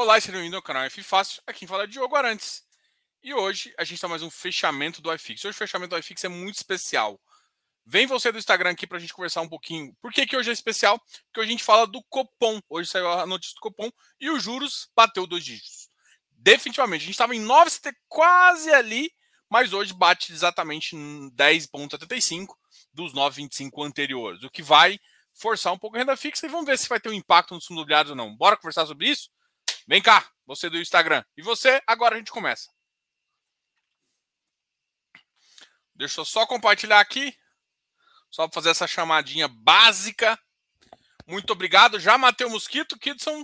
Olá, sejam bem-vindos ao canal F Fácil. Aqui fala é Diogo Arantes. E hoje a gente está mais um fechamento do iFix. Hoje o fechamento do iFix é muito especial. Vem você do Instagram aqui para a gente conversar um pouquinho. Por que, que hoje é especial? Porque hoje a gente fala do Copom. Hoje saiu a notícia do Copom e os juros bateu dois dígitos. Definitivamente. A gente estava em 9,70 quase ali, mas hoje bate exatamente em 10,75 dos 9,25 anteriores. O que vai forçar um pouco a renda fixa e vamos ver se vai ter um impacto nos fundos imobiliários ou não. Bora conversar sobre isso? Vem cá, você do Instagram. E você, agora a gente começa. Deixa eu só compartilhar aqui. Só para fazer essa chamadinha básica. Muito obrigado. Já matei o mosquito, Kidson.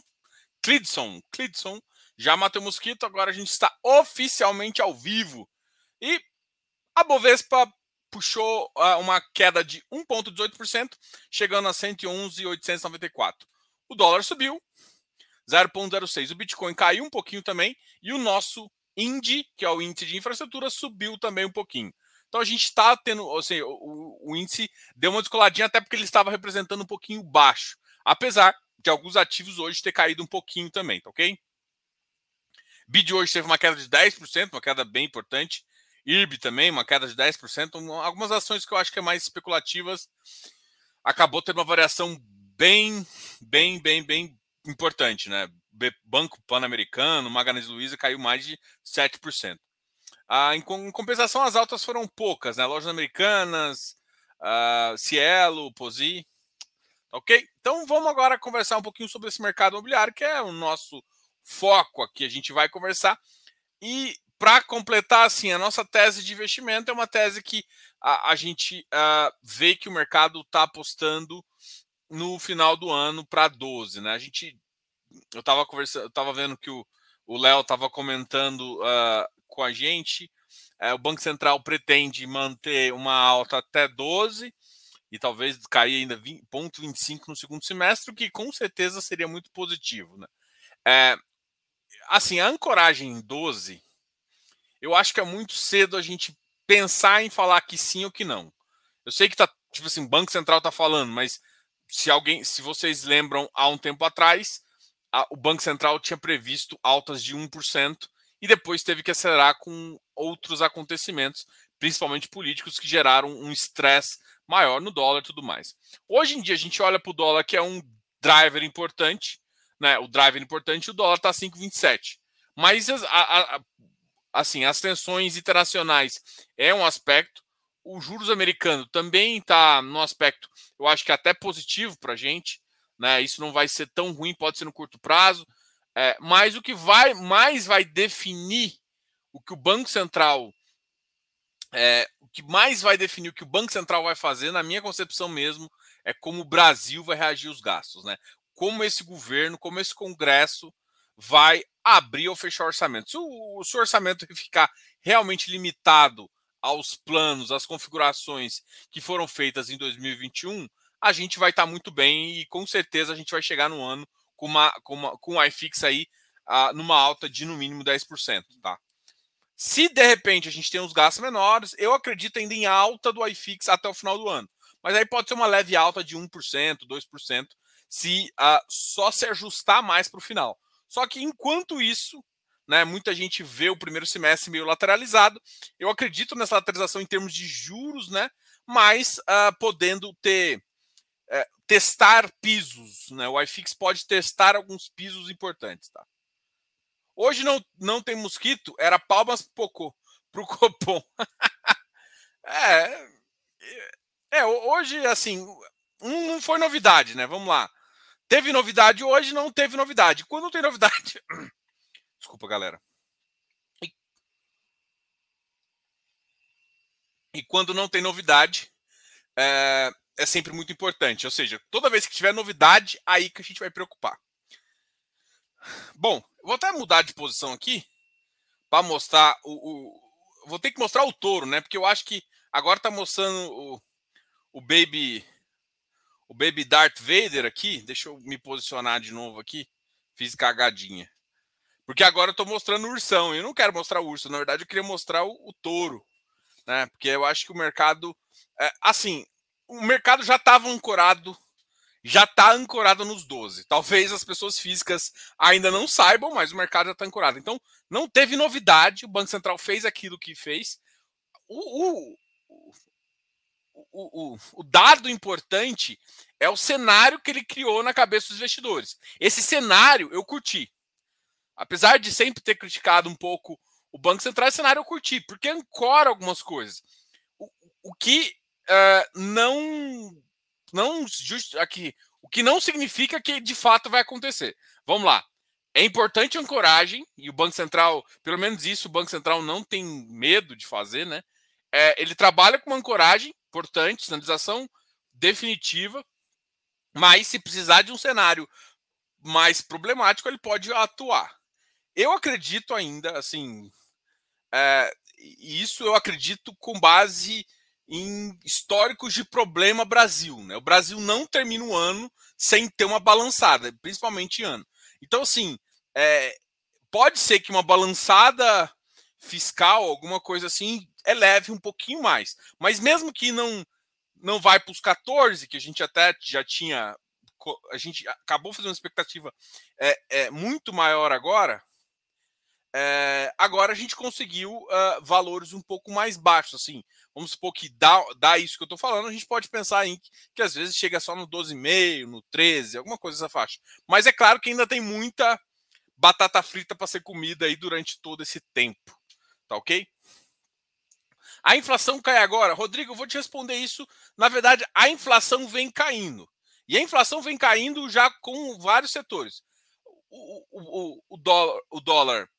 Clidson. Clidson. Já matei o mosquito. Agora a gente está oficialmente ao vivo. E a Bovespa puxou uh, uma queda de 1,18%, chegando a 111,894. O dólar subiu 0,06. O Bitcoin caiu um pouquinho também. E o nosso INDI, que é o índice de infraestrutura, subiu também um pouquinho. Então a gente está tendo, ou seja, o, o, índice deu uma descoladinha até porque ele estava representando um pouquinho baixo, apesar de alguns ativos hoje ter caído um pouquinho também, tá ok? BID hoje teve uma queda de 10%, uma queda bem importante. IRB também, uma queda de 10%. Algumas ações que eu acho que é mais especulativas acabou tendo uma variação bem, bem, bem, bem importante, né? Banco Pan-Americano, Magalhães Luiza caiu mais de 7%. Ah, em, compensação, as altas foram poucas, né? Lojas americanas, ah, Cielo, Posi. Ok? Então vamos agora conversar um pouquinho sobre esse mercado imobiliário, que é o nosso foco aqui. A gente vai conversar. E para completar, assim, a nossa tese de investimento é uma tese que a, a gente uh, vê que o mercado está apostando no final do ano para 12, né? A gente eu estava conversando, eu tava vendo que o Léo estava comentando uh, com a gente. Uh, o Banco Central pretende manter uma alta até 12 e talvez cair ainda 0,25 no segundo semestre, o que com certeza seria muito positivo. Né? É, assim, a ancoragem em 12, eu acho que é muito cedo a gente pensar em falar que sim ou que não. Eu sei que tá, tipo assim, o Banco Central está falando, mas se alguém, se vocês lembram há um tempo atrás, a, o Banco Central tinha previsto altas de 1% e depois teve que acelerar com outros acontecimentos, principalmente políticos, que geraram um estresse maior no dólar e tudo mais. Hoje em dia a gente olha para o dólar que é um driver importante, né? O driver importante, o dólar está 5,27. Mas a, a, assim, as tensões internacionais é um aspecto. O juros americano também está no aspecto, eu acho que até positivo para a gente. Né? Isso não vai ser tão ruim, pode ser no curto prazo. É, mas o que vai mais vai definir o que o Banco Central. É, o que mais vai definir o que o Banco Central vai fazer, na minha concepção mesmo, é como o Brasil vai reagir aos gastos. Né? Como esse governo, como esse Congresso vai abrir ou fechar orçamento. Se o, se o orçamento ficar realmente limitado aos planos, às configurações que foram feitas em 2021, a gente vai estar tá muito bem e com certeza a gente vai chegar no ano com uma com, uma, com um iFix aí uh, numa alta de no mínimo 10%, tá? Se de repente a gente tem uns gastos menores, eu acredito ainda em alta do iFix até o final do ano. Mas aí pode ser uma leve alta de 1%, 2%, se uh, só se ajustar mais para o final. Só que enquanto isso, né, muita gente vê o primeiro semestre meio lateralizado. Eu acredito nessa lateralização em termos de juros, né? Mas uh, podendo ter é, testar pisos. Né? O iFix pode testar alguns pisos importantes. Tá? Hoje não, não tem mosquito, era palmas para o Copom. é, é, hoje, assim, não foi novidade, né? Vamos lá. Teve novidade hoje, não teve novidade. Quando tem novidade. Desculpa, galera. E, e quando não tem novidade, é, é sempre muito importante. Ou seja, toda vez que tiver novidade, aí que a gente vai preocupar. Bom, vou até mudar de posição aqui para mostrar o, o, Vou ter que mostrar o touro, né? Porque eu acho que agora está mostrando o, o Baby. O Baby Darth Vader aqui. Deixa eu me posicionar de novo aqui. Fiz cagadinha. Porque agora eu estou mostrando o ursão. Eu não quero mostrar o urso. Na verdade, eu queria mostrar o, o touro. Né? Porque eu acho que o mercado. É, assim, o mercado já estava ancorado já está ancorada nos 12. Talvez as pessoas físicas ainda não saibam, mas o mercado já está ancorado. Então, não teve novidade. O Banco Central fez aquilo que fez. O, o, o, o, dado importante é o cenário que ele criou na cabeça dos investidores. Esse cenário eu curti. Apesar de sempre ter criticado um pouco o Banco Central, esse cenário eu curti, porque ancora algumas coisas. O, o que uh, não não just, aqui, o que não significa que de fato vai acontecer. Vamos lá. É importante ancoragem, e o Banco Central, pelo menos isso, o Banco Central não tem medo de fazer, né? É, ele trabalha com uma ancoragem importante, sinalização definitiva, mas se precisar de um cenário mais problemático, ele pode atuar. Eu acredito ainda, assim, é, isso eu acredito com base em históricos de problema Brasil. Né? O Brasil não termina o ano sem ter uma balançada, principalmente ano. Então, assim, é, pode ser que uma balançada fiscal, alguma coisa assim, eleve um pouquinho mais. Mas mesmo que não não vai para os 14, que a gente até já tinha. A gente acabou fazendo uma expectativa é, é muito maior agora. É, agora a gente conseguiu uh, valores um pouco mais baixos, assim. Vamos supor que dá, dá isso que eu estou falando, a gente pode pensar em que, que às vezes chega só no 12,5, no 13, alguma coisa dessa faixa. Mas é claro que ainda tem muita batata frita para ser comida aí durante todo esse tempo. Tá ok? A inflação cai agora. Rodrigo, eu vou te responder isso. Na verdade, a inflação vem caindo. E a inflação vem caindo já com vários setores. O, o, o, o dólar, o dólar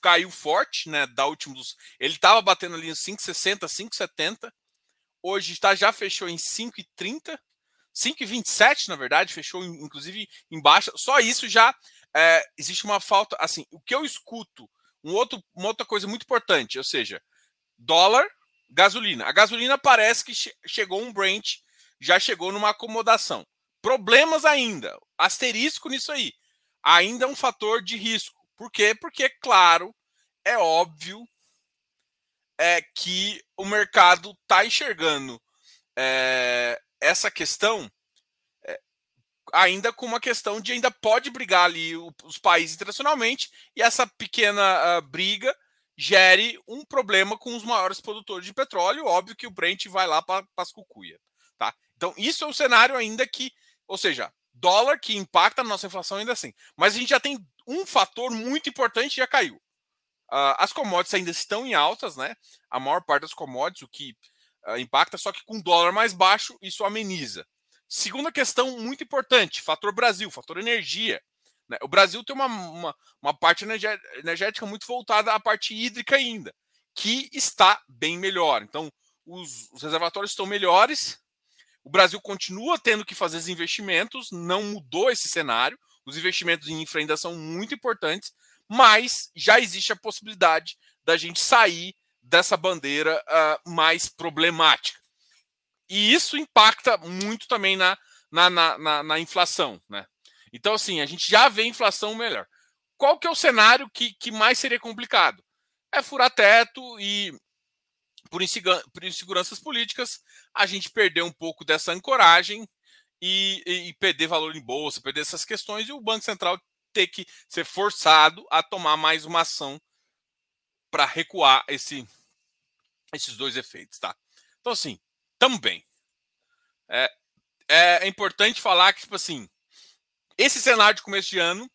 caiu forte, né? Da últimos, ele estava batendo ali em 5,60, 5,70. Hoje está já fechou em 5,30, 5,27 na verdade, fechou inclusive em baixa. Só isso já é, existe uma falta. Assim, o que eu escuto, um outro, uma outra coisa muito importante, ou seja, dólar, gasolina. A gasolina parece que che chegou um Brent, já chegou numa acomodação. Problemas ainda, asterisco nisso aí. Ainda é um fator de risco. Por quê? Porque, claro, é óbvio é que o mercado está enxergando é, essa questão é, ainda com uma questão de ainda pode brigar ali os países internacionalmente e essa pequena uh, briga gere um problema com os maiores produtores de petróleo. Óbvio que o Brent vai lá para as cucuia. Tá? Então, isso é um cenário ainda que, ou seja, dólar que impacta na nossa inflação ainda assim. Mas a gente já tem um fator muito importante já caiu. Uh, as commodities ainda estão em altas, né? A maior parte das commodities, o que uh, impacta, só que com dólar mais baixo, isso ameniza. Segunda questão muito importante: fator Brasil, fator energia. Né? O Brasil tem uma, uma, uma parte energética muito voltada à parte hídrica ainda, que está bem melhor. Então, os, os reservatórios estão melhores. O Brasil continua tendo que fazer os investimentos, não mudou esse cenário. Os investimentos em infra ainda são muito importantes, mas já existe a possibilidade da gente sair dessa bandeira uh, mais problemática. E isso impacta muito também na, na, na, na, na inflação. Né? Então, assim, a gente já vê inflação melhor. Qual que é o cenário que, que mais seria complicado? É furar teto e, por, inseguranças políticas, a gente perder um pouco dessa ancoragem e, e, perder valor em bolsa, perder essas questões, e o Banco Central ter que ser forçado a tomar mais uma ação para recuar esse, esses dois efeitos, tá? Então, assim, também é, é, importante falar que, tipo assim, esse cenário de começo de ano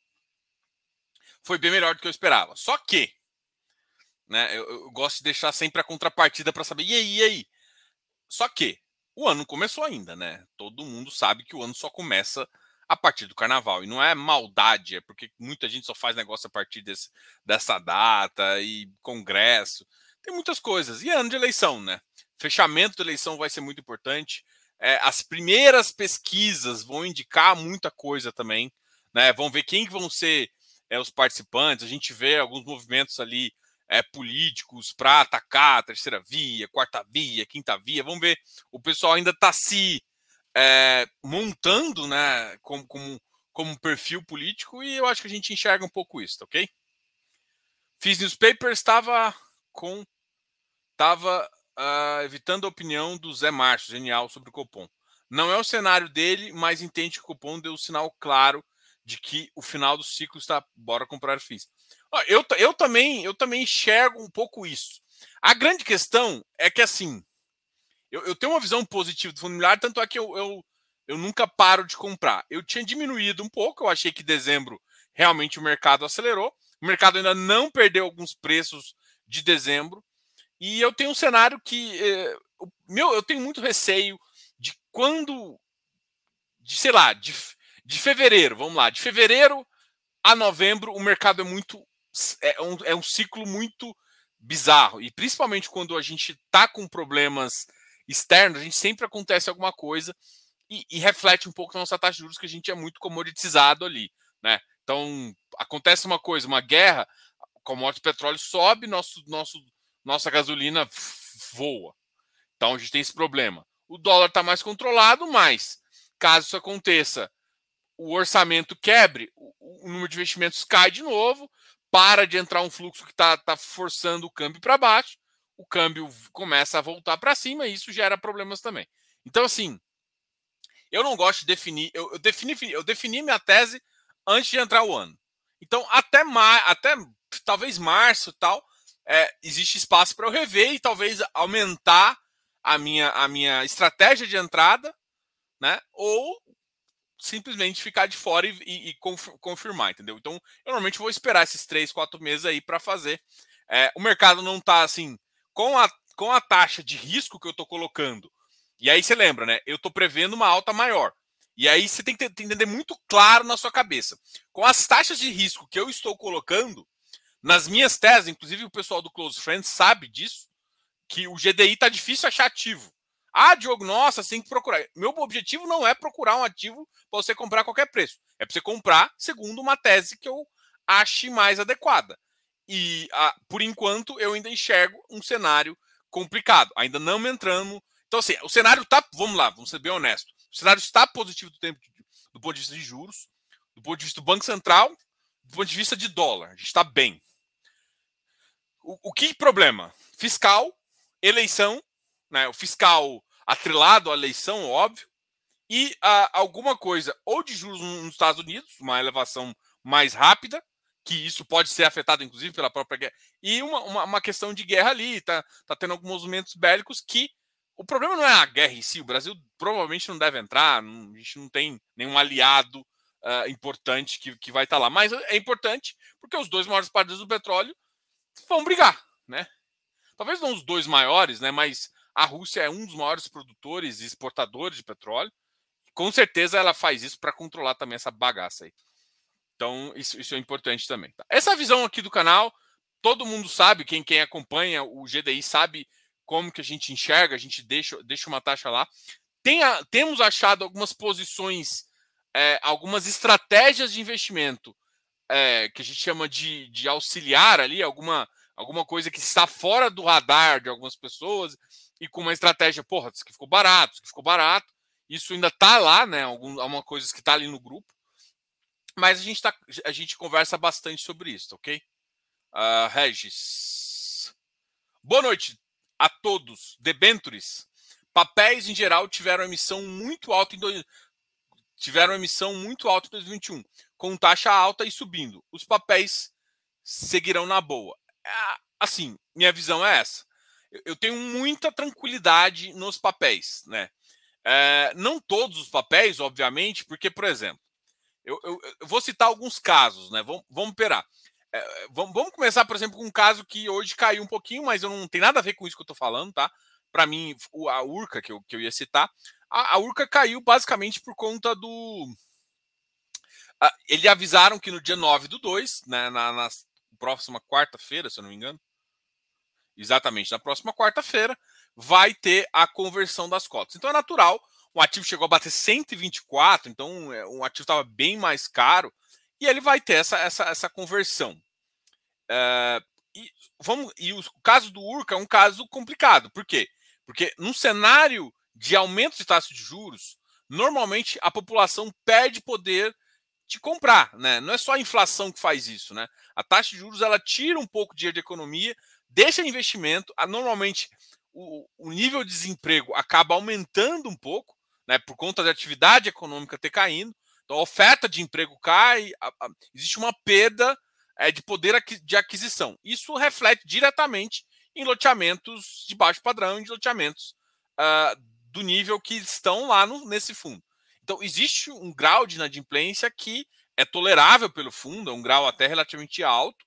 foi bem melhor do que eu esperava. Só que, né, eu, eu gosto de deixar sempre a contrapartida para saber, e aí, e aí? Só que, o ano começou ainda, né? Todo mundo sabe que o ano só começa a partir do carnaval. E não é maldade, é porque muita gente só faz negócio a partir desse, dessa data e congresso. Tem muitas coisas. E ano de eleição, né? Fechamento da eleição vai ser muito importante. É, as primeiras pesquisas vão indicar muita coisa também. Né? Vão ver quem vão ser é, os participantes. A gente vê alguns movimentos ali é, políticos para atacar a terceira via, quarta via, quinta via. Vamos ver. O pessoal ainda está se é, montando né, como, como, como perfil político e eu acho que a gente enxerga um pouco isso, tá ok? Fiz newspaper, estava com. Estava uh, evitando a opinião do Zé Márcio, genial, sobre o Copom. Não é o cenário dele, mas entende que o cupom deu um sinal claro de que o final do ciclo está. Bora comprar FIIs. Eu, eu, também, eu também enxergo um pouco isso. A grande questão é que, assim, eu, eu tenho uma visão positiva do fundo imobiliário, tanto é que eu, eu, eu nunca paro de comprar. Eu tinha diminuído um pouco, eu achei que dezembro realmente o mercado acelerou. O mercado ainda não perdeu alguns preços de dezembro. E eu tenho um cenário que. Eh, meu, eu tenho muito receio de quando. De, sei lá, de, de fevereiro, vamos lá, de fevereiro a novembro, o mercado é muito. É um, é um ciclo muito bizarro. E principalmente quando a gente está com problemas externos, a gente sempre acontece alguma coisa e, e, reflete um pouco na nossa taxa de juros, que a gente é muito comoditizado ali. Né? Então, acontece uma coisa, uma guerra, o commodity petróleo sobe, nosso, nosso, nossa gasolina voa. Então, a gente tem esse problema. O dólar está mais controlado, mas caso isso aconteça, o orçamento quebre, o, o número de investimentos cai de novo, para de entrar um fluxo que está tá forçando o câmbio para baixo, o câmbio começa a voltar para cima e isso gera problemas também. Então, assim, eu não gosto de definir, eu, eu, defini, eu defini minha tese antes de entrar o ano. Então, até, mar, até talvez março tal, é, existe espaço para eu rever e talvez aumentar a minha, a minha estratégia de entrada, né? Ou simplesmente ficar de fora e, e, e confirmar, entendeu? Então, eu normalmente vou esperar esses três, quatro meses aí para fazer. É, o mercado não está assim, com a, com a taxa de risco que eu estou colocando. E aí você lembra, né? Eu estou prevendo uma alta maior. E aí você tem que entender muito claro na sua cabeça. Com as taxas de risco que eu estou colocando, nas minhas teses, inclusive o pessoal do Close Friends sabe disso, que o GDI está difícil achar ativo. Ah, Diogo, nossa, você tem que procurar. Meu objetivo não é procurar um ativo para você comprar a qualquer preço. É para você comprar segundo uma tese que eu ache mais adequada. E ah, por enquanto eu ainda enxergo um cenário complicado, ainda não me entrando. Então, assim, o cenário está. Vamos lá, vamos ser bem honestos. O cenário está positivo do, tempo, do ponto de vista de juros, do ponto de vista do Banco Central, do ponto de vista de dólar. A gente está bem. O, o que problema? Fiscal, eleição né, o fiscal atrelado à eleição, óbvio, e ah, alguma coisa ou de juros nos Estados Unidos, uma elevação mais rápida, que isso pode ser afetado, inclusive, pela própria guerra, e uma, uma, uma questão de guerra ali, tá, tá tendo alguns movimentos bélicos que o problema não é a guerra em si, o Brasil provavelmente não deve entrar, não, a gente não tem nenhum aliado uh, importante que, que vai estar tá lá, mas é importante porque os dois maiores partidos do petróleo vão brigar, né? Talvez não os dois maiores, né? Mas a Rússia é um dos maiores produtores e exportadores de petróleo. Com certeza ela faz isso para controlar também essa bagaça aí. Então, isso, isso é importante também. Tá? Essa visão aqui do canal, todo mundo sabe, quem, quem acompanha o GDI sabe como que a gente enxerga, a gente deixa, deixa uma taxa lá. A, temos achado algumas posições, é, algumas estratégias de investimento é, que a gente chama de, de auxiliar ali, alguma, alguma coisa que está fora do radar de algumas pessoas e com uma estratégia, porra, que ficou barato, que ficou barato. Isso ainda tá lá, né? Alguma coisa que está ali no grupo. Mas a gente, tá, a gente conversa bastante sobre isso, ok? Uh, Regis. Boa noite a todos. Debentures. Papéis em geral tiveram emissão muito alta em dois, tiveram emissão muito alta em 2021, com taxa alta e subindo. Os papéis seguirão na boa. É, assim, minha visão é essa eu tenho muita tranquilidade nos papéis, né? É, não todos os papéis, obviamente, porque, por exemplo, eu, eu, eu vou citar alguns casos, né? Vamos, vamos. É, vamos, vamos, começar, por exemplo, com um caso que hoje caiu um pouquinho, mas eu não tem nada a ver com isso que eu estou falando, tá? Para mim, a Urca, que eu, que eu ia citar, a, a Urca caiu basicamente por conta do. A, eles avisaram que no dia 9 do 2, né, na, na próxima quarta-feira, se eu não me engano, exatamente na próxima quarta-feira, vai ter a conversão das cotas. Então é natural, o ativo chegou a bater 124, então é, um ativo estava bem mais caro, e ele vai ter essa, essa, essa conversão. É, e, vamos, e o caso do Urca é um caso complicado. Por quê? Porque num cenário de aumento de taxa de juros, normalmente a população perde poder de comprar, né? Não é só a inflação que faz isso, né? A taxa de juros ela tira um pouco de dinheiro de economia, deixa investimento. Normalmente, o, o nível de desemprego acaba aumentando um pouco, né, por conta da atividade econômica ter caindo, então a oferta de emprego cai, a, a, existe uma perda é, de poder de aquisição. Isso reflete diretamente em loteamentos de baixo padrão, em loteamentos uh, do nível que estão lá no, nesse fundo. Então, existe um grau de inadimplência que é tolerável pelo fundo, é um grau até relativamente alto.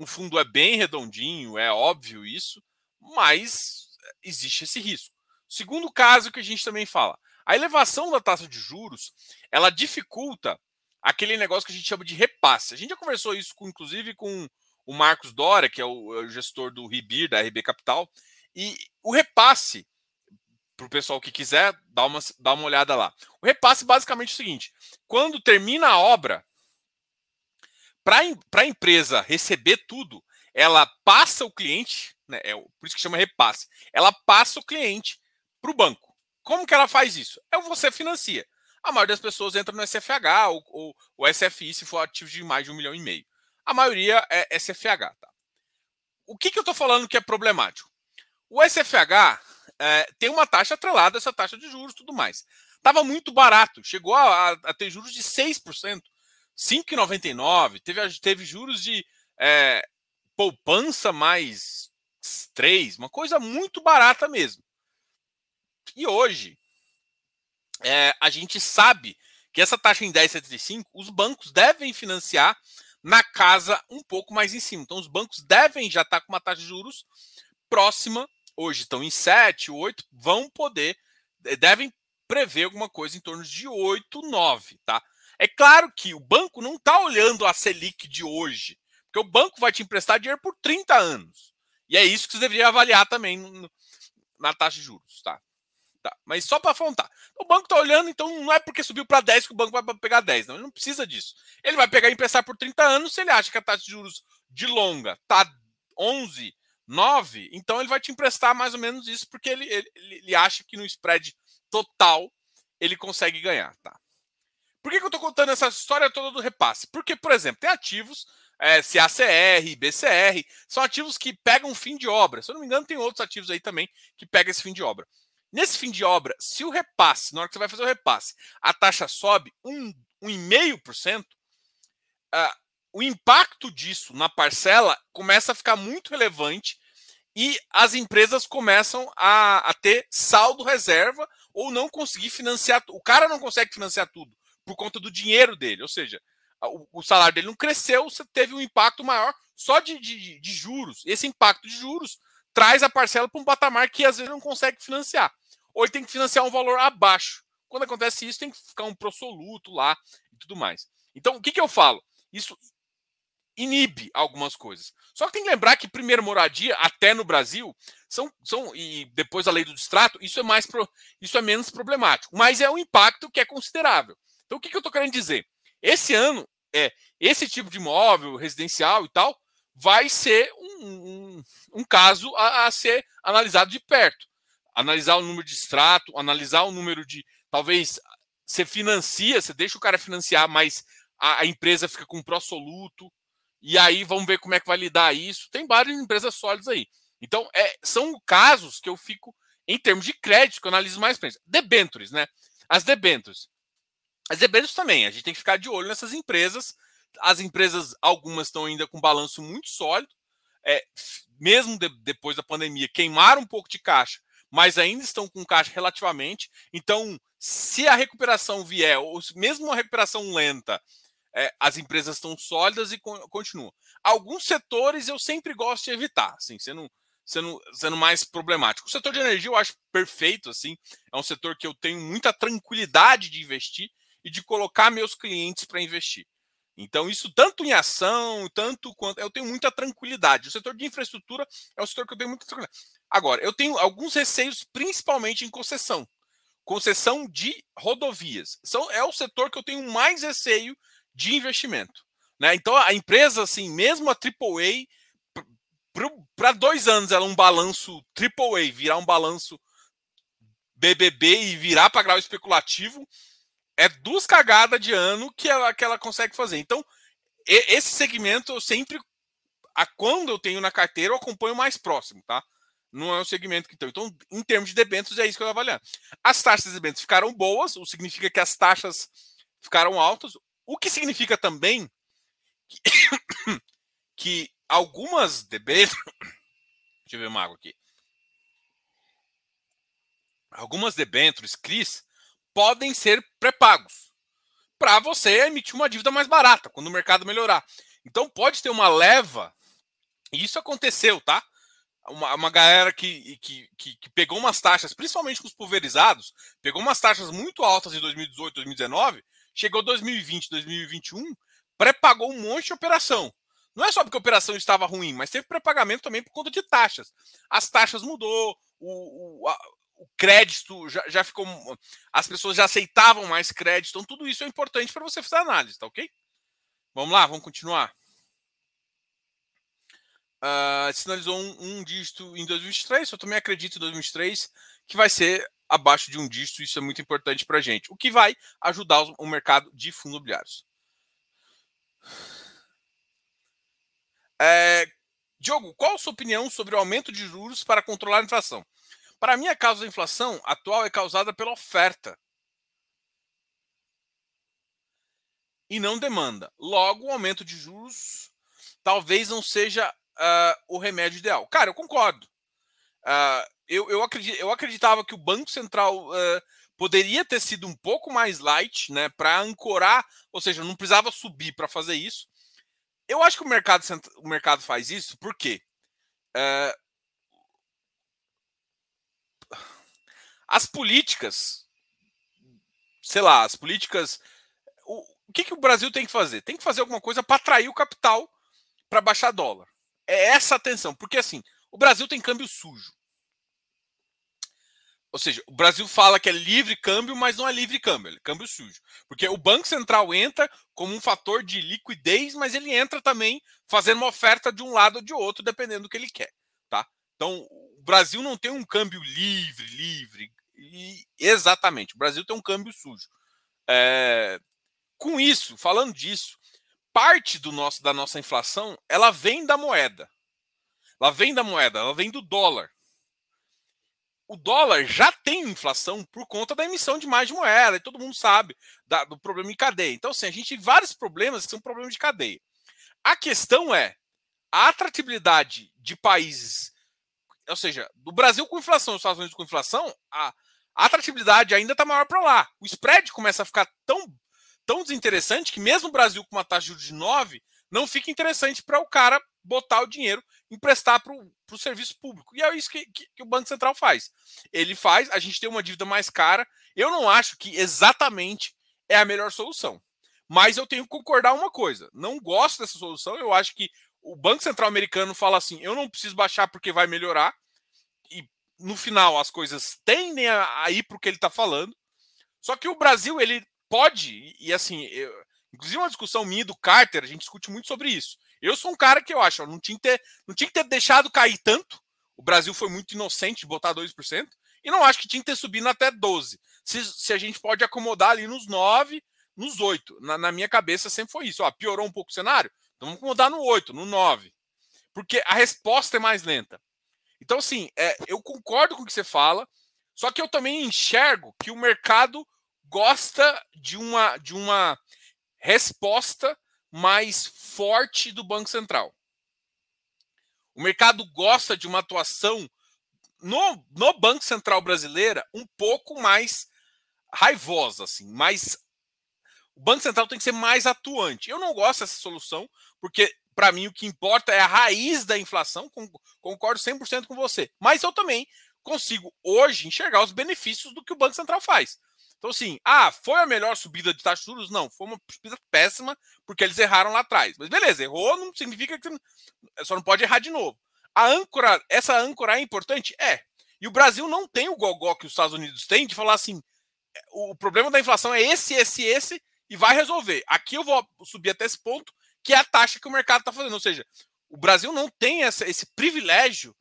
O fundo é bem redondinho, é óbvio isso, mas existe esse risco. Segundo caso que a gente também fala, a elevação da taxa de juros, ela dificulta aquele negócio que a gente chama de repasse. A gente já conversou isso, com, inclusive, com o Marcos Dória, que é o, é o gestor do Ribir, da RB Capital, e o repasse, para o pessoal que quiser dar uma, dar uma olhada lá. O repasse basicamente é o seguinte: quando termina a obra, para a empresa receber tudo, ela passa o cliente, né, é, por isso que chama repasse, ela passa o cliente para o banco. Como que ela faz isso? É você financia. A maioria das pessoas entra no SFH ou, ou o SFI se for ativo de mais de um milhão e meio. A maioria é SFH. Tá? O que, que eu estou falando que é problemático? O SFH é, tem uma taxa atrelada essa taxa de juros e tudo mais. Estava muito barato, chegou a, a, ter juros de 6%, 5,99%, teve, teve juros de é, poupança mais 3%, uma coisa muito barata mesmo. E hoje, é, a gente sabe que essa taxa em 10,75, os bancos devem financiar na casa um pouco mais em cima. Então, os bancos devem já estar com uma taxa de juros próxima, hoje estão em 7, 8, vão poder, devem prever alguma coisa em torno de 8, 9, tá? É claro que o banco não está olhando a Selic de hoje, porque o banco vai te emprestar dinheiro por 30 anos. E é isso que você deveria avaliar também na taxa de juros, tá? Tá, mas só para afrontar. O banco está olhando, então não é porque subiu para 10 que o banco vai pegar 10. Não, ele não precisa disso. Ele vai pegar e emprestar por 30 anos se ele acha que a taxa de juros de longa está 11, 9, então ele vai te emprestar mais ou menos isso, porque ele, ele, ele acha que no spread total ele consegue ganhar. Tá? Por que, que eu estou contando essa história toda do repasse? Porque, por exemplo, tem ativos, é, CACR, BCR, são ativos que pegam fim de obra. Se eu não me engano, tem outros ativos aí também que pegam esse fim de obra. Nesse fim de obra, se o repasse, na hora que você vai fazer o repasse, a taxa sobe 1,5%, uh, ah, o impacto disso na parcela começa a ficar muito relevante e as empresas começam a, a ter saldo reserva ou não conseguir financiar. O cara não consegue financiar tudo por conta do dinheiro dele, ou seja, o, o salário dele não cresceu, teve um impacto maior só de, de, de juros. Esse impacto de juros traz a parcela para um patamar que às vezes não consegue financiar ou ele tem que financiar um valor abaixo. Quando acontece isso, tem que ficar um prosoluto lá e tudo mais. Então, o que, que eu falo? Isso inibe algumas coisas. Só que tem que lembrar que primeiro moradia, até no Brasil, são, são e depois a lei do distrato, isso é mais pro, isso é menos problemático, mas é um impacto que é considerável. Então, o que, que eu estou querendo dizer? Esse ano, é esse tipo de imóvel residencial e tal vai ser um, um, um caso a, a ser analisado de perto analisar o número de extrato, analisar o número de. Talvez você financia, você deixa o cara financiar, mas a, a empresa fica com um prosoluto. E aí vamos ver como é que vai lidar isso. Tem várias empresas sólidas aí. Então, é, são casos que eu fico, em termos de crédito, que eu analiso mais frente. Debentures, né? As debentures. As debentures também, a gente tem que ficar de olho nessas empresas. As empresas, algumas estão ainda com balanço muito sólido. É, mesmo de, depois da pandemia, queimaram um pouco de caixa, mas ainda estão com caixa relativamente. Então, se a recuperação vier, ou mesmo uma recuperação lenta, é, as empresas estão sólidas e continuam. Alguns setores eu sempre gosto de evitar, assim, sendo, sendo, sendo mais problemático. O setor de energia eu acho perfeito, assim, é um setor que eu tenho muita tranquilidade de investir e de colocar meus clientes para investir. Então, isso tanto em ação, tanto quanto. Eu tenho muita tranquilidade. O setor de infraestrutura é um setor que eu tenho muita tranquilidade. Agora, eu tenho alguns receios, principalmente em concessão. Concessão de rodovias. São, é o setor que eu tenho mais receio de investimento. Né? Então, a empresa, assim, mesmo a AAA, para dois anos ela é um balanço AAA, virar um balanço BBB e virar para grau especulativo, é duas cagadas de ano que ela, que ela consegue fazer. Então, esse segmento eu sempre, a, quando eu tenho na carteira, eu acompanho mais próximo, tá? Não é um segmento que então. Então, em termos de debêntures, é isso que eu estou avaliando. As taxas de debêntures ficaram boas, o que significa que as taxas ficaram altas, o que significa também que, que algumas debêntures. Deixa eu ver uma água aqui. Algumas debêntures, CRIs, podem ser pré-pagos para você emitir uma dívida mais barata quando o mercado melhorar. Então pode ter uma leva, e isso aconteceu, tá? Uma, uma galera que, que, que, que, pegou umas taxas, principalmente com os pulverizados, pegou umas taxas muito altas em 2018, 2019, chegou 2020, 2021, pré-pagou um monte de operação. Não é só porque a operação estava ruim, mas teve pré-pagamento também por conta de taxas. As taxas mudou, o, o, a, o crédito já, já ficou. As pessoas já aceitavam mais crédito, então tudo isso é importante para você fazer análise, tá ok? Vamos lá, vamos continuar. Uh, sinalizou um, um, dígito em 2023, eu também acredito em 2023 que vai ser abaixo de um dígito, isso é muito importante para a gente, o que vai ajudar o mercado de fundos imobiliários. É, Diogo, qual a sua opinião sobre o aumento de juros para controlar a inflação? Para mim, a causa da inflação atual é causada pela oferta e não demanda. Logo, o aumento de juros talvez não seja uh, o remédio ideal. Cara, eu concordo. Uh, eu, eu, acredit, eu, acreditava que o Banco Central uh, poderia ter sido um pouco mais light, né, para ancorar, ou seja, não precisava subir para fazer isso. Eu acho que o mercado, o mercado faz isso porque as políticas, sei lá, as políticas o que, que o Brasil tem que fazer? Tem que fazer alguma coisa para atrair o capital para baixar dólar. É essa a atenção, porque assim, o Brasil tem câmbio sujo. Ou seja, o Brasil fala que é livre câmbio, mas não é livre câmbio, é câmbio sujo. Porque o Banco Central entra como um fator de liquidez, mas ele entra também fazendo uma oferta de um lado ou de outro, dependendo do que ele quer. Tá? Então, o Brasil não tem um câmbio livre, livre. E, exatamente, o Brasil tem um câmbio sujo. É, com isso, falando disso, parte do nosso da nossa inflação, ela vem da moeda. Ela vem da moeda, ela vem do dólar. O dólar já tem inflação por conta da emissão de mais de moeda, e todo mundo sabe da, do problema em cadeia. Então, assim, a gente tem vários problemas que são problemas de cadeia. A questão é a atratividade de países, ou seja, do Brasil com inflação, os Estados Unidos com inflação, a, a atratividade ainda está maior para lá. O spread começa a ficar tão tão desinteressante que mesmo o Brasil com uma taxa de 9 não fica interessante para o cara botar o dinheiro, emprestar para o serviço público. E é isso que, que, que, o Banco Central faz. Ele faz, a gente tem uma dívida mais cara. Eu não acho que exatamente é a melhor solução. Mas eu tenho que concordar uma coisa. Não gosto dessa solução. Eu acho que o Banco Central americano fala assim: eu não preciso baixar porque vai melhorar. No final as coisas tendem a, a ir para o que ele está falando. Só que o Brasil ele pode, e assim, eu, inclusive uma discussão minha do Carter, a gente discute muito sobre isso. Eu sou um cara que eu acho, não tinha que ter, não tinha que ter deixado cair tanto. O Brasil foi muito inocente de botar 2%, e não acho que tinha que ter subido até 12%. Se, se a gente pode acomodar ali nos 9%, nos 8%. Na, na minha cabeça sempre foi isso. Ó, piorou um pouco o cenário? Então vamos acomodar no 8%, no 9%. Porque a resposta é mais lenta. Então, assim, é, eu concordo com o que você fala, só que eu também enxergo que o mercado gosta de uma, de uma resposta mais forte do Banco Central. O mercado gosta de uma atuação no, no Banco Central brasileira um pouco mais raivosa, assim, mais o Banco Central tem que ser mais atuante. Eu não gosto dessa solução, porque para mim o que importa é a raiz da inflação, concordo 100% com você. Mas eu também consigo hoje enxergar os benefícios do que o Banco Central faz. Então, assim, ah, foi a melhor subida de taxa de juros? Não, foi uma subida péssima, porque eles erraram lá atrás. Mas beleza, errou não significa que só não pode errar de novo. A âncora, essa âncora é importante? É. E o Brasil não tem o gogó que os Estados Unidos têm de falar assim: é, o problema da inflação é esse, esse, esse, e vai resolver. Aqui eu vou subir até esse ponto, que é a taxa que o mercado está fazendo. Ou seja, o Brasil não tem essa, esse privilégio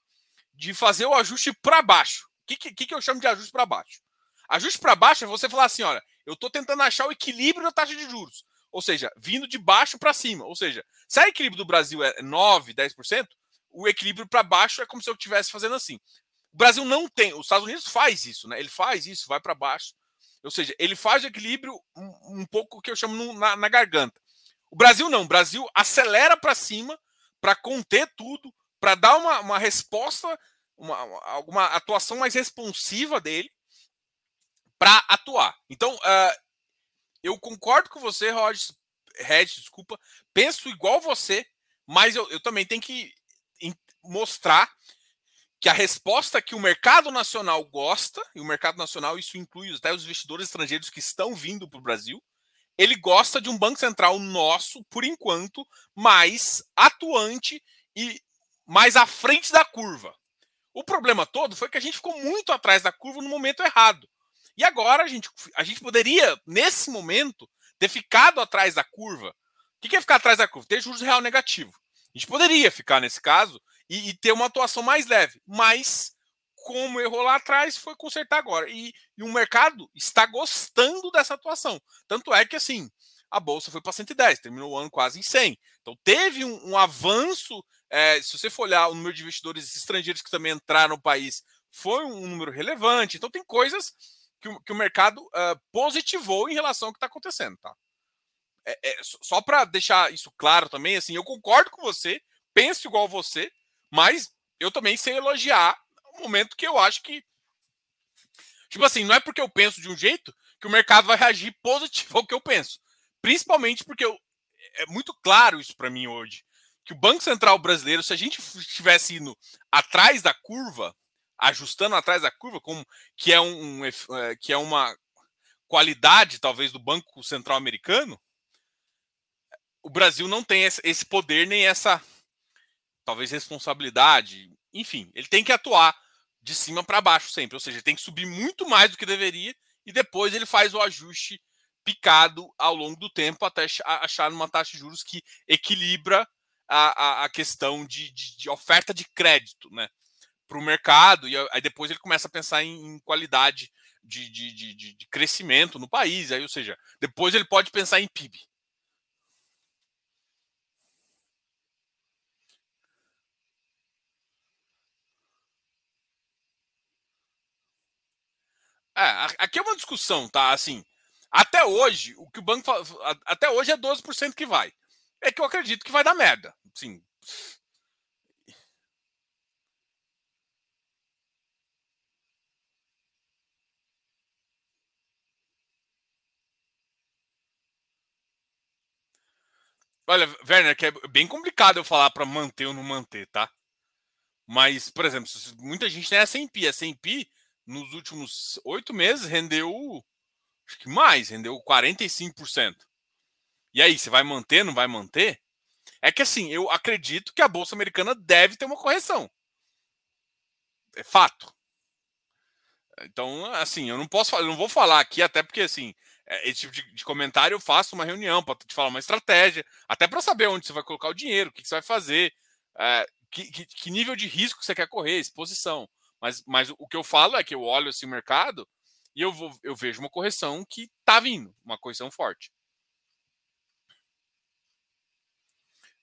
de fazer o ajuste para baixo. O que, que, que eu chamo de ajuste para baixo? Ajuste para baixo é você falar assim: olha, eu estou tentando achar o equilíbrio da taxa de juros. Ou seja, vindo de baixo para cima. Ou seja, se a equilíbrio do Brasil é 9, 10%, o equilíbrio para baixo é como se eu estivesse fazendo assim. O Brasil não tem, os Estados Unidos faz isso, né? Ele faz isso, vai para baixo. Ou seja, ele faz o equilíbrio um, um pouco que eu chamo no, na, na, garganta. O Brasil não, o Brasil acelera para cima para conter tudo, para dar uma, uma resposta, uma, alguma atuação mais responsiva dele para atuar. Então, uh, eu concordo com você, Roger, Red, desculpa, penso igual você, mas eu, eu também tenho que mostrar que a resposta que o mercado nacional gosta, e o mercado nacional, isso inclui até os investidores estrangeiros que estão vindo para o Brasil, ele gosta de um Banco Central nosso, por enquanto, mais atuante e mais à frente da curva. O problema todo foi que a gente ficou muito atrás da curva no momento errado. E agora a gente, a gente poderia, nesse momento, ter ficado atrás da curva. O que é ficar atrás da curva? Ter juros real negativo. A gente poderia ficar nesse caso e, e, ter uma atuação mais leve. Mas, como errou lá atrás, foi consertar agora. E, e o mercado está gostando dessa atuação. Tanto é que, assim, a bolsa foi para 110, terminou o ano quase em 100. Então, teve um, um avanço. É, se você for olhar o número de investidores estrangeiros que também entraram no país, foi um número relevante. Então, tem coisas que o, que o mercado uh, positivou em relação ao que está acontecendo. Tá? É, é, só para deixar isso claro também, assim, eu concordo com você, penso igual você, mas eu também sei elogiar momento que eu acho que. Tipo assim, não é porque eu penso de um jeito que o mercado vai reagir positivo ao que eu penso. Principalmente porque eu, é muito claro isso para mim hoje. Que o Banco Central brasileiro, se a gente estivesse indo atrás da curva, ajustando atrás da curva, como que é, um é, que é uma qualidade, talvez, do Banco Central americano, o Brasil não tem esse poder nem essa talvez responsabilidade, enfim, ele tem que atuar de cima para baixo sempre, ou seja, ele tem que subir muito mais do que deveria e depois ele faz o ajuste picado ao longo do tempo até achar uma taxa de juros que equilibra a, a, a questão de, de, de, oferta de crédito né, para o mercado, e aí depois ele começa a pensar em, em qualidade de, de, de, crescimento no país, aí, ou seja, depois ele pode pensar em PIB. É, aqui é uma discussão, tá? Assim, até hoje, o que o banco até hoje é 12% que vai. É que eu acredito que vai dar merda. Sim. Olha, Werner, que é bem complicado eu falar para manter ou não manter, tá? Mas, por exemplo, muita gente tem a S&P. A S&P nos últimos oito meses rendeu acho que mais, rendeu 45%. E aí, você vai manter, não vai manter? É que assim, eu acredito que a Bolsa Americana deve ter uma correção. É fato. Então, assim, eu não posso eu não vou falar aqui, até porque assim, é, esse tipo de, de comentário eu faço uma reunião para te falar uma estratégia, até para saber onde você vai colocar o dinheiro, o que, que você vai fazer, é, que, que, que, nível de risco você quer correr, exposição. Mas, mas o que eu falo é que eu olho assim o mercado e eu, vou, eu vejo uma correção que está vindo, uma correção forte.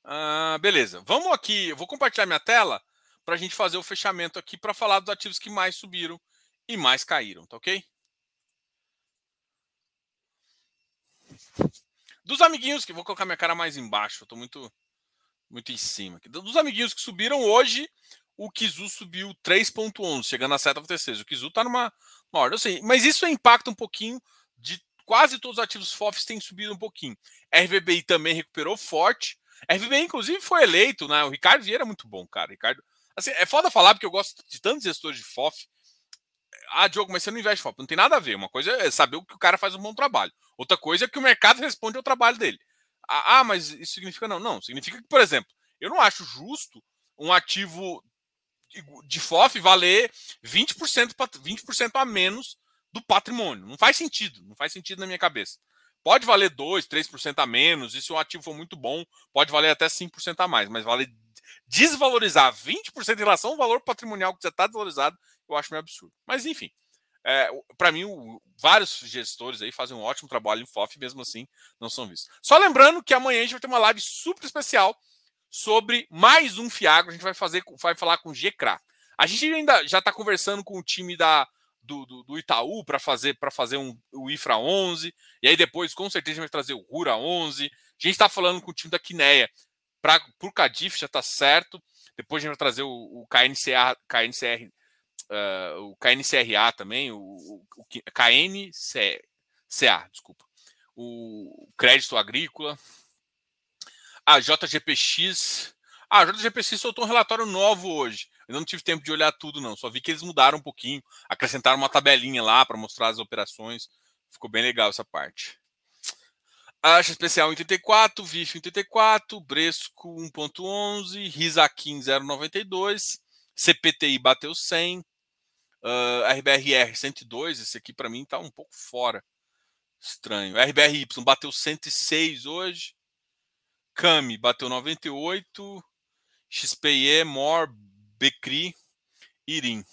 Ah, beleza. Vamos aqui, eu vou compartilhar minha tela para a gente fazer o fechamento aqui para falar dos ativos que mais subiram e mais caíram, tá ok? Dos amiguinhos que vou colocar minha cara mais embaixo, eu tô muito muito em cima aqui. Dos amiguinhos que subiram hoje, o Kizu subiu 3,11, chegando a seta T6. O Kizu está numa, numa ordem. Assim, mas isso impacta um pouquinho de quase todos os ativos FOFs têm subido um pouquinho. RVBI também recuperou forte. RVBI, inclusive, foi eleito, né? O Ricardo Vieira é muito bom, cara. Ricardo, assim, é foda falar porque eu gosto de tantos gestores de FOF. Ah, Diogo, mas você não investe FOF. Não tem nada a ver. Uma coisa é saber que o cara faz um bom trabalho. Outra coisa é que o mercado responde ao trabalho dele. Ah, ah mas isso significa não. Não, significa que, por exemplo, eu não acho justo um ativo de FOF valer 20%, 20% a menos do patrimônio. Não faz sentido, não faz sentido na minha cabeça. Pode valer 2, 3% a menos, e se o ativo for muito bom, pode valer até 5% a mais, mas vale desvalorizar 20% em relação ao valor patrimonial que já está desvalorizado, eu acho meio absurdo. Mas enfim, é, para mim, o, vários gestores aí fazem um ótimo trabalho em FOF, mesmo assim não são vistos. Só lembrando que amanhã a gente vai ter uma live super especial sobre mais um Fiagro. A gente vai fazer, vai falar com o GCRA. A gente ainda já está conversando com o time da, do, do, do Itaú para fazer para fazer um, o IFRA 11. E aí depois, com certeza, a gente vai trazer o Rura 11. A gente está falando com o time da Quineia. Para o Cadif já está certo. Depois a gente vai trazer o, o KNCA, KNCR, uh, o KNCRA também, o, o, o KNCA, desculpa. O crédito agrícola. A JGPX. Ah, a JGPX soltou um relatório novo hoje. Eu não tive tempo de olhar tudo, não. Só vi que eles mudaram um pouquinho, acrescentaram uma tabelinha lá para mostrar as operações. Ficou bem legal essa parte. Acha especial 84, VIF 84, Bresco 1.11, Risaquim 0.92, CPTI bateu 100, uh, RBRR 102, esse aqui para mim está um pouco fora. Estranho. RBRY bateu 106 hoje. CAMI bateu 98. XPE, MOR, Becri, Irim.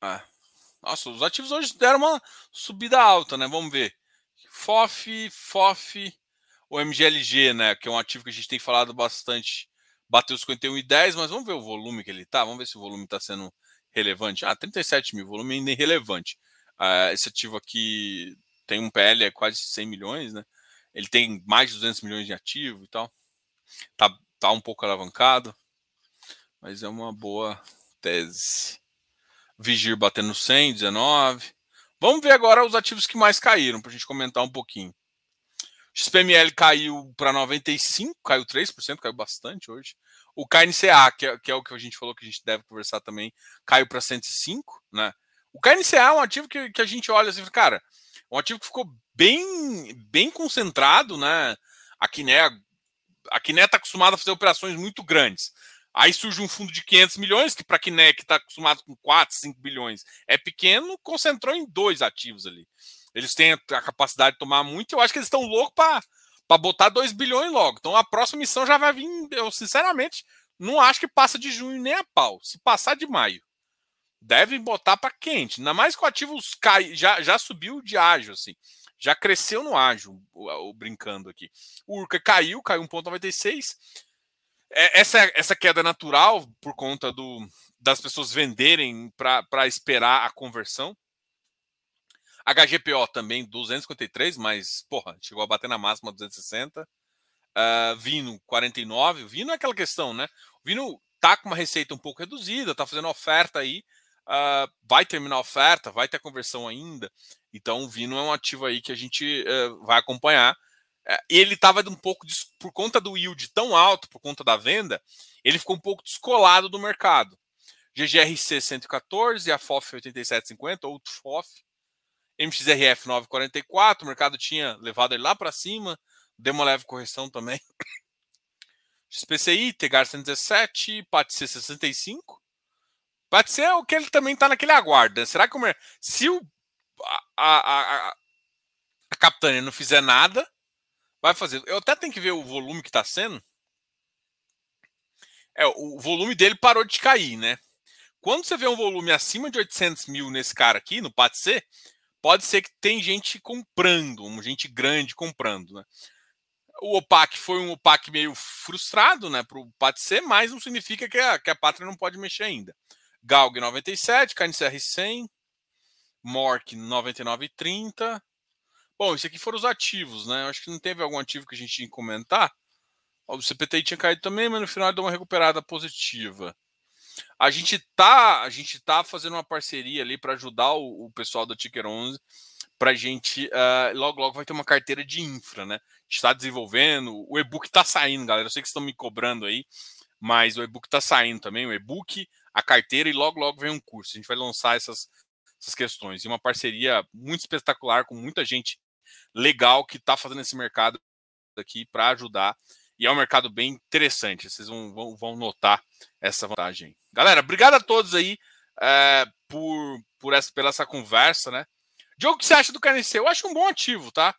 Ah. Nossa, os ativos hoje deram uma subida alta, né? Vamos ver. FOF, FOF, o MGLG, né? Que é um ativo que a gente tem falado bastante. Bateu 51,10, mas vamos ver o volume que ele tá. Vamos ver se o volume está sendo relevante. Ah, 37 mil, volume ainda irrelevante. Ah, esse ativo aqui tem um PL, é quase 100 milhões, né? Ele tem mais de 200 milhões de ativo e tal. Tá, tá um pouco alavancado, mas é uma boa tese. Vigir batendo 100, 19. Vamos ver agora os ativos que mais caíram, para a gente comentar um pouquinho. XPML caiu para 95, caiu 3%, caiu bastante hoje. O KNCA, que é, que é, o que a gente falou que a gente deve conversar também, caiu para 105, né? O KNCA é um ativo que, que a gente olha assim, cara, um ativo que ficou bem, bem concentrado, né? A Quiné, a Quiné está acostumada a fazer operações muito grandes. Aí surge um fundo de 500 milhões, que para a Quiné, que está acostumado com 4, 5 bilhões, é pequeno, concentrou em dois ativos ali. Eles têm a capacidade de tomar muito, eu acho que eles estão loucos para botar 2 bilhões logo. Então a próxima missão já vai vir, eu sinceramente não acho que passa de junho nem a pau. Se passar de maio, devem botar para quente. Ainda mais que o ativo cai, já, já subiu de ágio, assim. Já cresceu no ágio, o, brincando aqui. O Urca caiu, caiu 1,96. É, essa, essa queda natural por conta do, das pessoas venderem para esperar a conversão. HGPO também 253, mas porra, chegou a bater na máxima 260. Uh, Vino 49. O Vino é aquela questão, né? Vino tá com uma receita um pouco reduzida, tá fazendo oferta aí. Uh, vai terminar a oferta, vai ter conversão ainda. Então, o Vino é um ativo aí que a gente uh, vai acompanhar. Uh, ele estava um pouco, por conta do yield tão alto, por conta da venda, ele ficou um pouco descolado do mercado. GGRC 114, a FOF 8750, outro FOF, MXRF 944, o mercado tinha levado ele lá para cima, deu uma leve correção também. XPCI, Tegar 117, PATC 65. Pode ser o que ele também está naquele aguardo. Né? Será que o, se o, a, a, a, a não fizer nada, vai fazer. Eu até tenho que ver o volume que está sendo. É, o volume dele parou de cair, né? Quando você vê um volume acima de 800 mil nesse cara aqui, no PATC, pode ser que tem gente comprando, gente grande comprando, né? O OPAC foi um OPAC meio frustrado, né, para o PATC, mas não significa que a, que a pátria não pode mexer ainda. Galg 97, KNCR 100, Mork 99,30. Bom, isso aqui foram os ativos, né? Acho que não teve algum ativo que a gente tinha que comentar. O CPTI tinha caído também, mas no final deu uma recuperada positiva. A gente tá, a gente tá fazendo uma parceria ali para ajudar o, o, pessoal da Ticker 11 para gente uh, logo logo vai ter uma carteira de infra, né? Está desenvolvendo, o e-book está saindo, galera. Eu sei que estão me cobrando aí, mas o e-book está saindo também. O e-book, a carteira e logo, logo vem um curso. A gente vai lançar essas, essas questões. E uma parceria muito espetacular com muita gente legal que está fazendo esse mercado aqui para ajudar. E é um mercado bem interessante. Vocês vão, vão, vão notar essa vantagem. Galera, obrigado a todos aí é, por, por essa, pela essa conversa, né? Diogo, o que você acha do KNC? Eu acho um bom ativo, tá?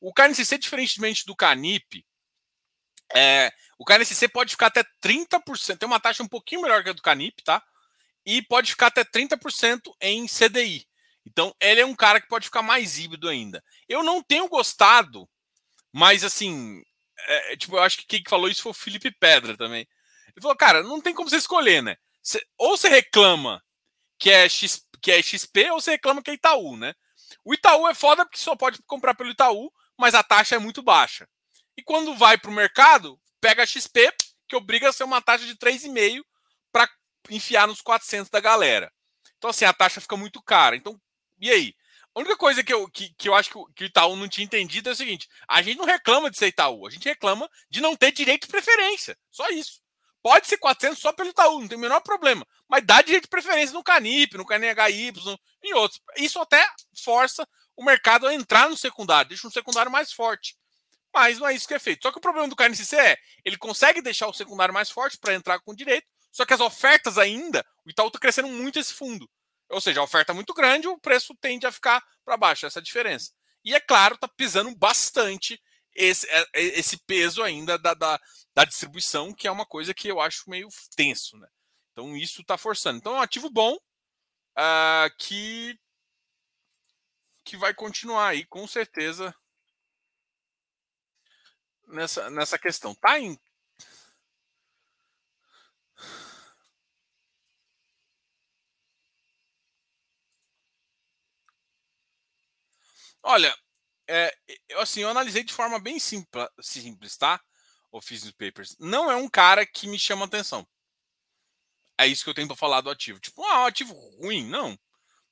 O KNCC, diferentemente do Canip, é, o KNCC pode ficar até 30%, tem uma taxa um pouquinho melhor que a do Canip, tá? E pode ficar até 30% em CDI. Então, ele é um cara que pode ficar mais híbrido ainda. Eu não tenho gostado, mas assim, é, tipo, eu acho que quem falou isso foi o Felipe Pedra também. Ele falou, cara, não tem como você escolher, né? Ou você reclama que é, X, que é XP, ou você reclama que é Itaú, né? O Itaú é foda porque só pode comprar pelo Itaú, mas a taxa é muito baixa. E quando vai para o mercado, pega a XP, que obriga a ser uma taxa de 3,5 para enfiar nos 400 da galera. Então, assim, a taxa fica muito cara. Então, e aí? A única coisa que eu, que, que eu acho que o, Itaú não tinha entendido é o seguinte: a gente não reclama de ser Itaú, a gente reclama de não ter direito de preferência. Só isso. Pode ser 400 só pelo Itaú, não tem o menor problema. Mas dá direito de preferência no Canip, no CanHY, em outros. Isso até força o mercado a entrar no secundário, deixa um secundário mais forte. Mas não é isso que é feito. Só que o problema do KNCC é, ele consegue deixar o secundário mais forte para entrar com direito, só que as ofertas ainda, o Itaú está crescendo muito esse fundo. Ou seja, a oferta é muito grande, o preço tende a ficar para baixo, essa é diferença. E é claro, está pisando bastante esse, é, é, esse peso ainda da, da, da, distribuição, que é uma coisa que eu acho meio tenso. Né? Então isso está forçando. Então é um ativo bom uh, que, que vai continuar aí, com certeza, nessa, nessa questão. Tá em Olha, é, eu, assim, eu analisei de forma bem simples, simples tá? O Business Papers. Não é um cara que me chama atenção. É isso que eu tenho para falar do ativo. Tipo, ah, um ativo ruim, não.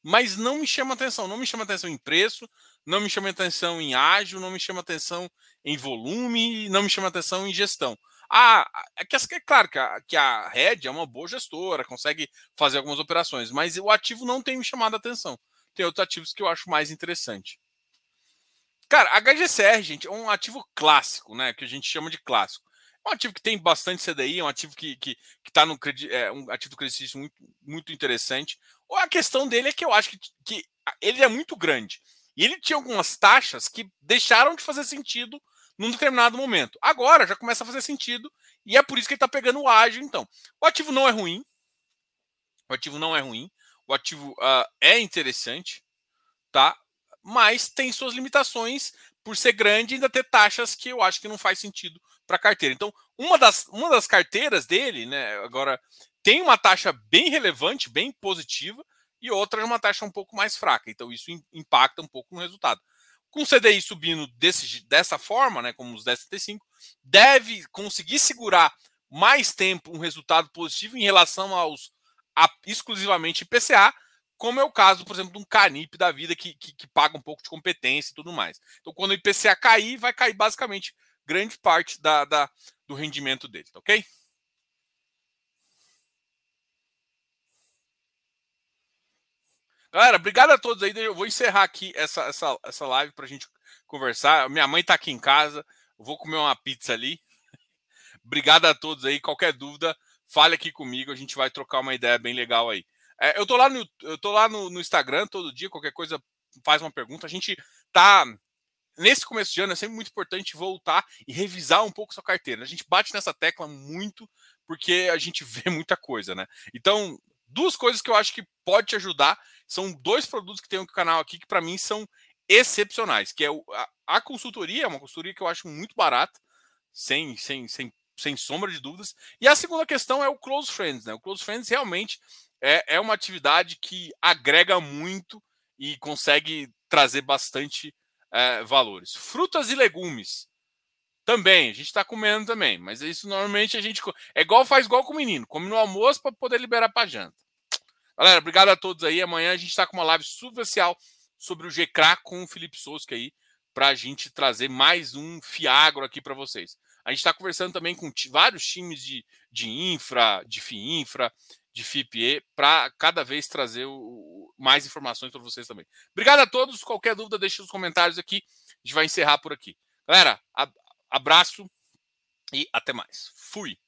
Mas não me chama atenção. Não me chama atenção em preço, não me chama atenção em ágil, não me chama atenção em volume, não me chama atenção em gestão. Ah, é, que, é claro que a, que a Red é uma boa gestora, consegue fazer algumas operações, mas o ativo não tem me chamado a atenção. Tem outros ativos que eu acho mais interessante. Cara, HGCR, gente, é um ativo clássico, né? Que a gente chama de clássico. É um ativo que tem bastante CDI, é um ativo que, que, que tá no é um ativo do crescimento muito, muito interessante. Ou a questão dele é que eu acho que, que ele é muito grande. E ele tinha algumas taxas que deixaram de fazer sentido num determinado momento. Agora já começa a fazer sentido e é por isso que ele está pegando o ágil, então. O ativo não é ruim. O ativo não é ruim. O ativo uh, é interessante, tá? mas tem suas limitações por ser grande e ainda ter taxas que eu acho que não faz sentido para carteira. Então, uma das, uma das carteiras dele, né, agora tem uma taxa bem relevante, bem positiva, e outra uma taxa um pouco mais fraca. Então, isso impacta um pouco no resultado. Com o CDI subindo desse, dessa forma, né, como os 10,75, deve conseguir segurar mais tempo um resultado positivo em relação aos a, exclusivamente IPCA, como é o caso, por exemplo, de um Canip da vida que, que, que, paga um pouco de competência e tudo mais. Então, quando o IPCA cair, vai cair basicamente grande parte da, da do rendimento dele, tá ok? Galera, obrigado a todos aí. Eu vou encerrar aqui essa, essa, essa live para a gente conversar. Minha mãe está aqui em casa. Eu vou comer uma pizza ali. obrigado a todos aí. Qualquer dúvida, fale aqui comigo. A gente vai trocar uma ideia bem legal aí. É, eu tô lá, no, eu tô lá no, no, Instagram todo dia, qualquer coisa faz uma pergunta. A gente tá. Nesse começo de ano é sempre muito importante voltar e revisar um pouco sua carteira. A gente bate nessa tecla muito porque a gente vê muita coisa, né? Então, duas coisas que eu acho que pode te ajudar são dois produtos que tem no canal aqui que para mim são excepcionais, que é o, a, a, consultoria, é uma consultoria que eu acho muito barata, sem, sem, sem, sem sombra de dúvidas. E a segunda questão é o Close Friends, né? O Close Friends realmente é, é uma atividade que agrega muito e consegue trazer bastante é, valores. Frutas e legumes. Também, a gente está comendo também, mas isso normalmente a gente. É igual faz igual com o menino, come no almoço para poder liberar para janta. Galera, obrigado a todos aí. Amanhã a gente está com uma live especial sobre o GCRA com o Felipe Souza aí, para a gente trazer mais um Fiagro aqui para vocês. A gente está conversando também com vários times de, de infra, de FIINFRA, de FIPE para cada vez trazer o, mais informações para vocês também. Obrigado a todos. Qualquer dúvida, deixe nos comentários aqui. A gente vai encerrar por aqui. Galera, abraço e até mais. Fui.